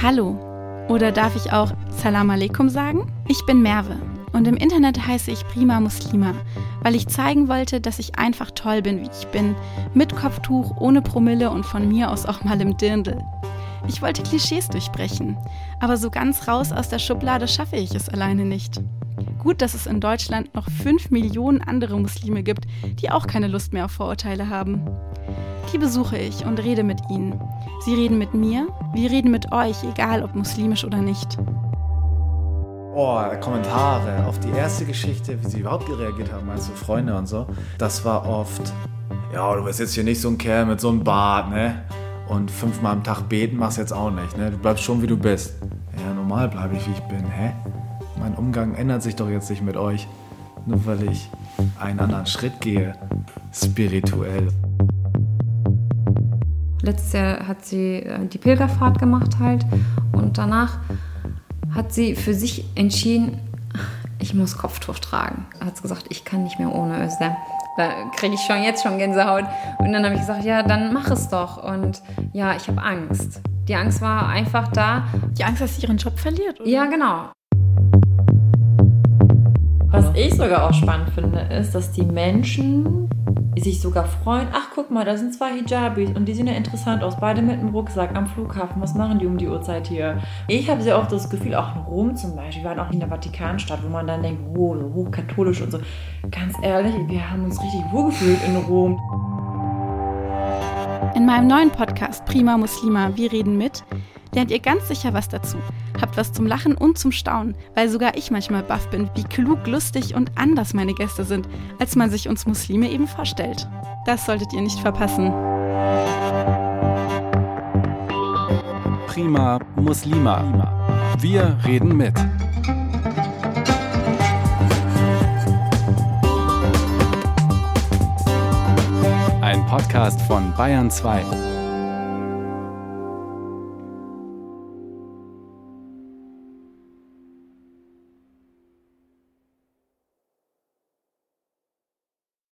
Hallo. Oder darf ich auch Salam Aleikum sagen? Ich bin Merve und im Internet heiße ich Prima Muslima, weil ich zeigen wollte, dass ich einfach toll bin, wie ich bin, mit Kopftuch, ohne Promille und von mir aus auch mal im Dirndl. Ich wollte Klischees durchbrechen, aber so ganz raus aus der Schublade schaffe ich es alleine nicht. Gut, dass es in Deutschland noch 5 Millionen andere Muslime gibt, die auch keine Lust mehr auf Vorurteile haben. Die besuche ich und rede mit ihnen. Sie reden mit mir, wir reden mit euch, egal ob muslimisch oder nicht. Oh, Kommentare auf die erste Geschichte, wie sie überhaupt reagiert haben, also Freunde und so. Das war oft, ja, du bist jetzt hier nicht so ein Kerl mit so einem Bart, ne? Und fünfmal am Tag beten machst jetzt auch nicht, ne? Du bleibst schon wie du bist. Ja, normal bleibe ich wie ich bin, hä? Mein Umgang ändert sich doch jetzt nicht mit euch, nur weil ich einen anderen Schritt gehe, spirituell. Letztes Jahr hat sie äh, die Pilgerfahrt gemacht halt und danach hat sie für sich entschieden, ich muss Kopftuch tragen. Hat sie gesagt, ich kann nicht mehr ohne Özlem. Da kriege ich schon jetzt schon Gänsehaut. Und dann habe ich gesagt, ja, dann mach es doch. Und ja, ich habe Angst. Die Angst war einfach da. Die Angst, dass sie ihren Job verliert? Oder? Ja, genau. Was ich sogar auch spannend finde, ist, dass die Menschen sich sogar freuen. Ach, guck mal, da sind zwei Hijabis und die sehen ja interessant aus. Beide mit einem Rucksack am Flughafen. Was machen die um die Uhrzeit hier? Ich habe sehr oft das Gefühl, auch in Rom zum Beispiel, wir waren auch in der Vatikanstadt, wo man dann denkt, wow, so hochkatholisch und so. Ganz ehrlich, wir haben uns richtig wohlgefühlt in Rom. In meinem neuen Podcast Prima Muslima, wir reden mit lernt ihr ganz sicher was dazu. Habt was zum Lachen und zum Staunen, weil sogar ich manchmal baff bin, wie klug, lustig und anders meine Gäste sind, als man sich uns Muslime eben vorstellt. Das solltet ihr nicht verpassen. Prima Muslima. Wir reden mit. Ein Podcast von Bayern 2.